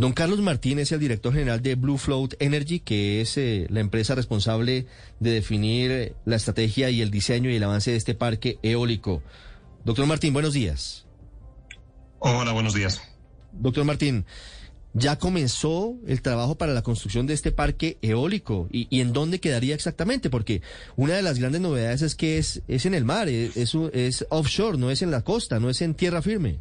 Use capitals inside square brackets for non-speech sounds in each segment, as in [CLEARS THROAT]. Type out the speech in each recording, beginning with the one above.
Don Carlos Martín es el director general de Blue Float Energy, que es eh, la empresa responsable de definir eh, la estrategia y el diseño y el avance de este parque eólico. Doctor Martín, buenos días. Hola, buenos días. Doctor Martín, ¿ya comenzó el trabajo para la construcción de este parque eólico? ¿Y, y en dónde quedaría exactamente? Porque una de las grandes novedades es que es, es en el mar, es, es, es offshore, no es en la costa, no es en tierra firme.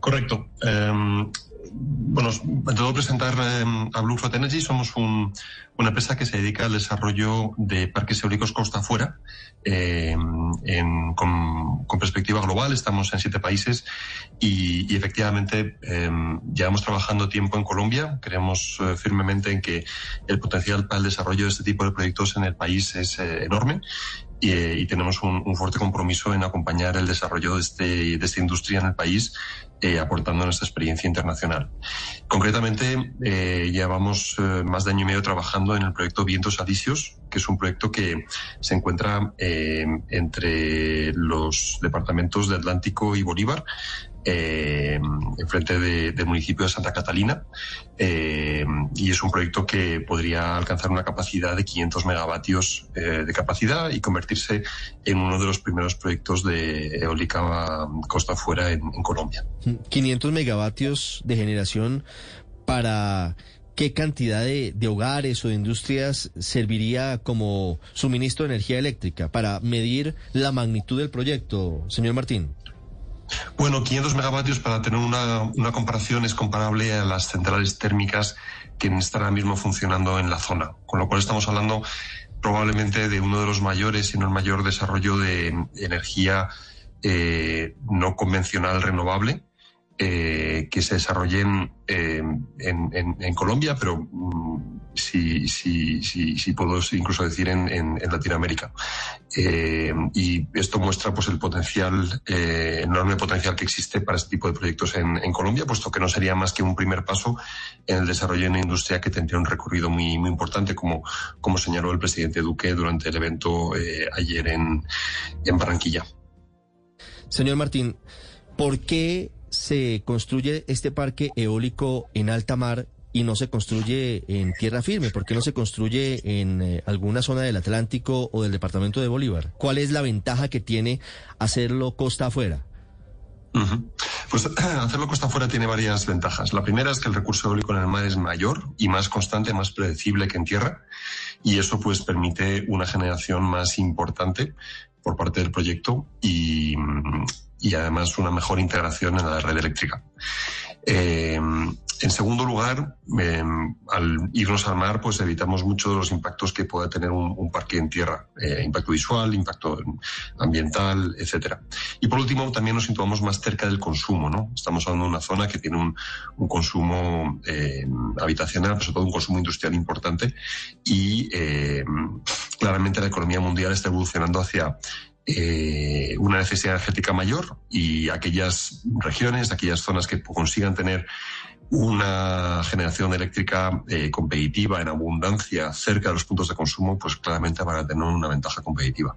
Correcto. Um, bueno, en todo presentar eh, a Blue Float Energy, somos un, una empresa que se dedica al desarrollo de parques eólicos costa afuera, eh, en, con, perspectiva global, estamos en siete países y, efectivamente eh, llevamos trabajando tiempo en Colombia, creemos firmemente en que el potencial para el desarrollo de este tipo de proyectos en el país es enorme y, y, tenemos un, un, fuerte compromiso en acompañar el desarrollo de, este, de esta industria en el país, eh, aportando nuestra experiencia internacional. Concretamente, eh, llevamos eh, más de año y medio trabajando en el proyecto Vientos Alisios, que es un proyecto que se encuentra entre los departamentos de Atlántico y Bolívar, eh, enfrente de, del municipio de Santa Catalina eh, y es un proyecto que podría alcanzar una capacidad de 500 megavatios eh, de capacidad y convertirse en uno de los primeros proyectos de eólica costa afuera en, en Colombia. 500 megavatios de generación para ¿Qué cantidad de, de, hogares o de industrias serviría como suministro de energía eléctrica para medir la magnitud del proyecto, señor Martín? Bueno, 500 megavatios para tener una, una, comparación es comparable a las centrales térmicas que están ahora mismo funcionando en la zona, con lo cual estamos hablando probablemente de uno de los mayores y no el mayor desarrollo de energía eh, no convencional renovable eh, que se desarrollen eh, en, Colombia, pero mm, sí, sí, sí, sí, puedo incluso decir en, en Latinoamérica. Eh, y esto muestra pues el potencial, enorme potencial que existe para este tipo de proyectos en, Colombia, puesto que no sería más que un primer paso en el desarrollo de una industria que tendría un recorrido muy, muy importante, como, como señaló el presidente Duque durante el evento ayer en, en Barranquilla. Señor Martín, ¿por qué se construye este parque eólico en alta mar y no se construye en tierra firme? ¿Por qué no se construye en eh, alguna zona del Atlántico o del departamento de Bolívar? ¿Cuál es la ventaja que tiene hacerlo costa afuera? Pues [CLEARS THROAT] hacerlo costa afuera tiene varias ventajas. La primera es que el recurso eólico en el mar es mayor y más constante, más predecible que en tierra, y eso pues permite una generación más importante por parte del proyecto y, y además una mejor integración en la red eléctrica. Eh, en segundo lugar, eh, al irnos al mar, pues evitamos mucho de los impactos que pueda tener un, parque en tierra, eh, impacto visual, impacto ambiental, etcétera. Y por último, también nos situamos más cerca del consumo, ¿no? Estamos hablando de una zona que tiene un, un consumo eh, habitacional, sobre todo un consumo industrial importante y eh, claramente la economía mundial está evolucionando hacia eh, una necesidad energética mayor y aquellas regiones, aquellas zonas que consigan tener una generación eléctrica eh, competitiva en abundancia cerca de los puntos de consumo, pues claramente van a tener una ventaja competitiva.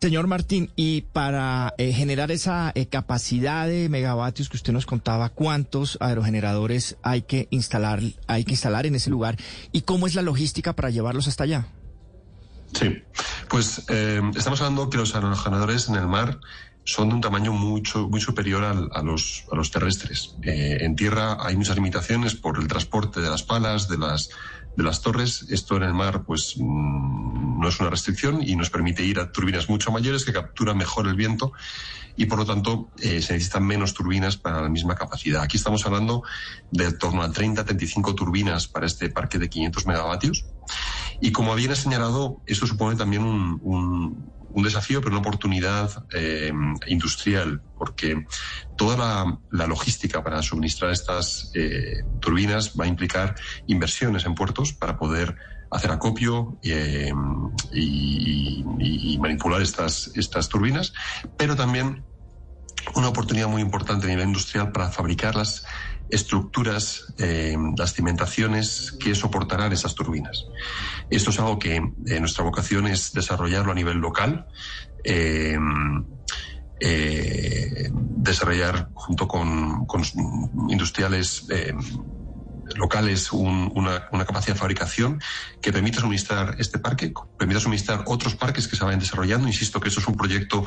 Señor Martín, y para eh, generar esa eh, capacidad de megavatios que usted nos contaba, ¿cuántos aerogeneradores hay que instalar, hay que instalar en ese lugar y cómo es la logística para llevarlos hasta allá? Sí, pues eh, estamos hablando que los aerogeneradores en el mar son de un tamaño mucho, muy superior al, a, los, a los terrestres. Eh, en tierra hay muchas limitaciones por el transporte de las palas, de las, de las torres. Esto en el mar, pues, mmm, no es una restricción y nos permite ir a turbinas mucho mayores que capturan mejor el viento y por lo tanto eh, se necesitan menos turbinas para la misma capacidad. Aquí estamos hablando de torno a 30, 35 turbinas para este parque de 500 megavatios Y como bien ha señalado, esto supone también un, desafío, pero una oportunidad eh, industrial, porque toda la, logística para suministrar estas eh, turbinas va a implicar inversiones en puertos para poder hacer acopio eh, y, y, manipular estas, estas turbinas, pero también una oportunidad muy importante a nivel industrial para fabricar las estructuras, eh, las cimentaciones que soportarán esas turbinas. Esto es algo que eh, nuestra vocación es desarrollarlo a nivel local. Eh, desarrollar junto con, industriales locales una, capacidad de fabricación que permita suministrar este parque, permita suministrar otros parques que se vayan desarrollando. Insisto que eso es un proyecto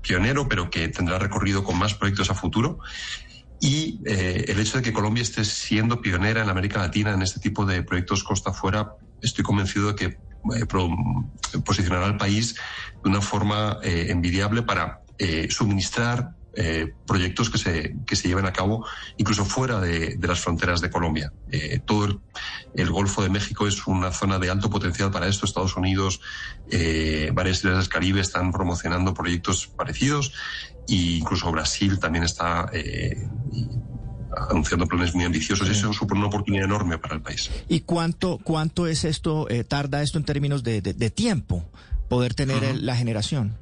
pionero, pero que tendrá recorrido con más proyectos a futuro. Y eh, el hecho de que Colombia esté siendo pionera en América Latina en este tipo de proyectos costa afuera, estoy convencido de que eh, posicionará al país de una forma envidiable para suministrar eh, proyectos que se, que se lleven a cabo incluso fuera de, las fronteras de Colombia. Eh, todo el, Golfo de México es una zona de alto potencial para esto. Estados Unidos, eh, varias islas del Caribe están promocionando proyectos parecidos e incluso Brasil también está anunciando planes muy ambiciosos. Eso supone una oportunidad enorme para el país. ¿Y cuánto, cuánto es esto, tarda esto en términos de, tiempo, poder tener la generación?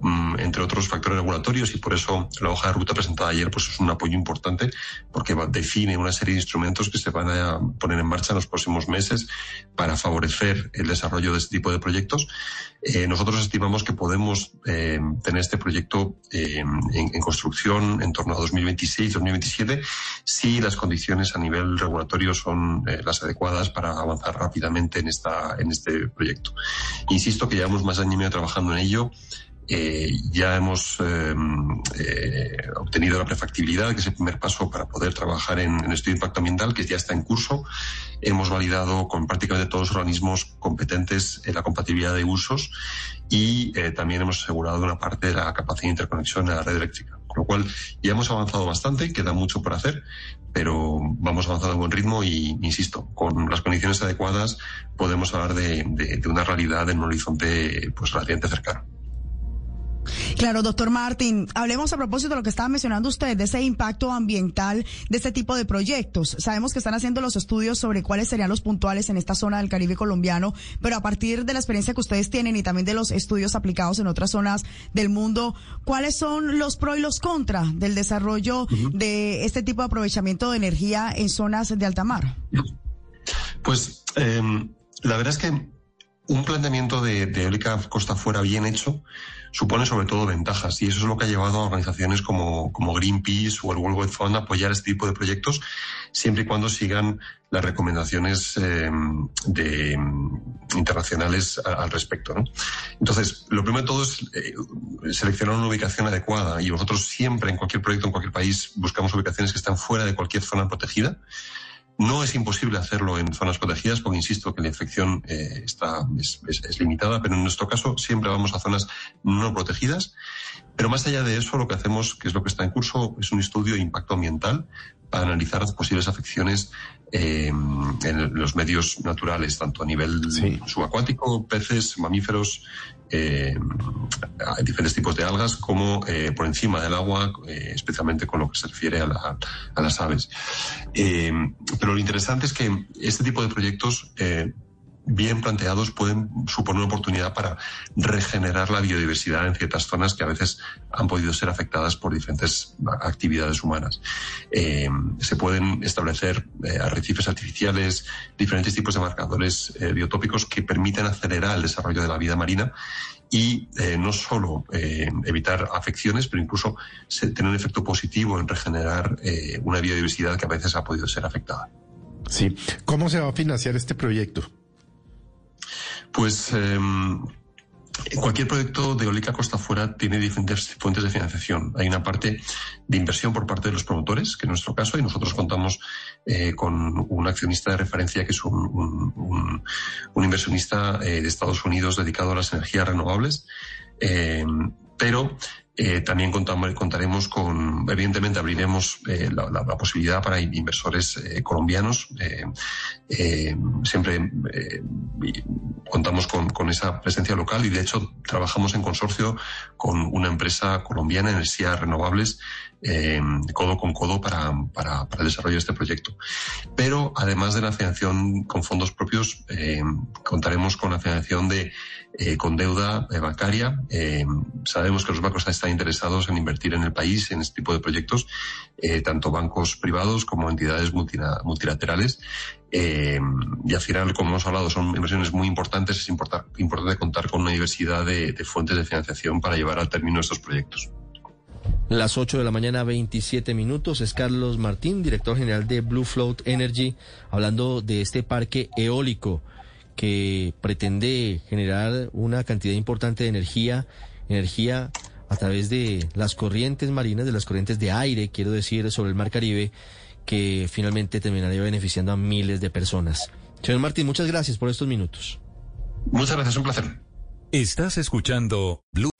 Mm, entre otros factores regulatorios y por eso la hoja de ruta presentada ayer pues es un apoyo importante porque define una serie de instrumentos que se van a poner en marcha en los próximos meses para favorecer el desarrollo de este tipo de proyectos. Eh, nosotros estimamos que podemos eh, tener este proyecto eh, en, en, construcción en torno a 2026-2027 si las condiciones a nivel regulatorio son las adecuadas para avanzar rápidamente en, esta, en este proyecto. Insisto que llevamos más año y medio trabajando en ello. Eh, ya hemos em, eh, obtenido la prefactibilidad, que es el primer paso para poder trabajar en, estudio de impacto ambiental, que ya está en curso. Hemos validado con prácticamente todos los organismos competentes la compatibilidad de usos y eh, también hemos asegurado una parte de la capacidad de interconexión a la red eléctrica. Con lo cual ya hemos avanzado bastante, queda mucho por hacer, pero vamos avanzando a buen ritmo y, insisto, con las condiciones adecuadas podemos hablar de, de, de una realidad en un horizonte pues relativamente cercano. Claro, doctor Martín, hablemos a propósito de lo que estaba mencionando usted, de ese impacto ambiental de este tipo de proyectos. Sabemos que están haciendo los estudios sobre cuáles serían los puntuales en esta zona del Caribe colombiano, pero a partir de la experiencia que ustedes tienen y también de los estudios aplicados en otras zonas del mundo, ¿cuáles son los pros y los contras del desarrollo de este tipo de aprovechamiento de energía en zonas de alta mar? Pues eh, la verdad es que un planteamiento de, de eólica costa afuera bien hecho supone sobre todo ventajas y eso es lo que ha llevado a organizaciones como, Greenpeace o el World Wide Fund a apoyar este tipo de proyectos siempre y cuando sigan las recomendaciones eh, de, internacionales al respecto. Entonces, lo primero de todo es eh, seleccionar una ubicación adecuada y nosotros siempre en cualquier proyecto, en cualquier país, buscamos ubicaciones que están fuera de cualquier zona protegida no es imposible hacerlo en zonas protegidas, porque insisto que la infección eh, está, es, limitada, pero en nuestro caso siempre vamos a zonas no protegidas. Pero más allá de eso, lo que hacemos, que es lo que está en curso, es un estudio de impacto ambiental para analizar las posibles afecciones eh, en los medios naturales, tanto a nivel subacuático, peces, mamíferos, eh, diferentes tipos de algas como eh, por encima del agua, eh, especialmente con lo que se refiere a, la, a las aves. Eh, pero lo interesante es que este tipo de proyectos bien planteados pueden suponer una oportunidad para regenerar la biodiversidad en ciertas zonas que a veces han podido ser afectadas por diferentes actividades humanas. Eh, se pueden establecer eh, arrecifes artificiales, diferentes tipos de marcadores eh, biotópicos que permiten acelerar el desarrollo de la vida marina y no solo evitar afecciones, pero incluso tener un efecto positivo en regenerar una biodiversidad que a veces ha podido ser afectada. Sí. ¿Cómo se va a financiar este proyecto? Pues em, Cualquier proyecto de eólica costa afuera tiene diferentes fuentes de financiación. Hay una parte de inversión por parte de los promotores, que en nuestro caso, y nosotros contamos eh, con un accionista de referencia que es un, inversionista eh, de Estados Unidos dedicado a las energías renovables. Eh, pero eh, también contamos, contaremos con, evidentemente abriremos eh, la, la, posibilidad para inversores eh, colombianos. Siempre contamos con, con, esa presencia local y de hecho trabajamos en consorcio con una empresa colombiana, Energías Renovables, codo con codo para, para, para, el desarrollo de este proyecto. Pero además de la financiación con fondos propios, contaremos con la financiación de con deuda bancaria. sabemos que los bancos están interesados en invertir en el país en este tipo de proyectos, eh, tanto bancos privados como entidades multilaterales. Eh, y al final, como hemos hablado, son inversiones muy importantes. Es importante contar con una diversidad de, fuentes de financiación para llevar al término estos proyectos. Las 8 de la mañana, 27 minutos. Es Carlos Martín, director general de Blue Float Energy, hablando de este parque eólico que pretende generar una cantidad importante de energía, energía a través de las corrientes marinas, de las corrientes de aire, quiero decir, sobre el Mar Caribe, que finalmente terminaría beneficiando a miles de personas. Señor Martín, muchas gracias por estos minutos. Muchas gracias, un placer. Estás escuchando Blue.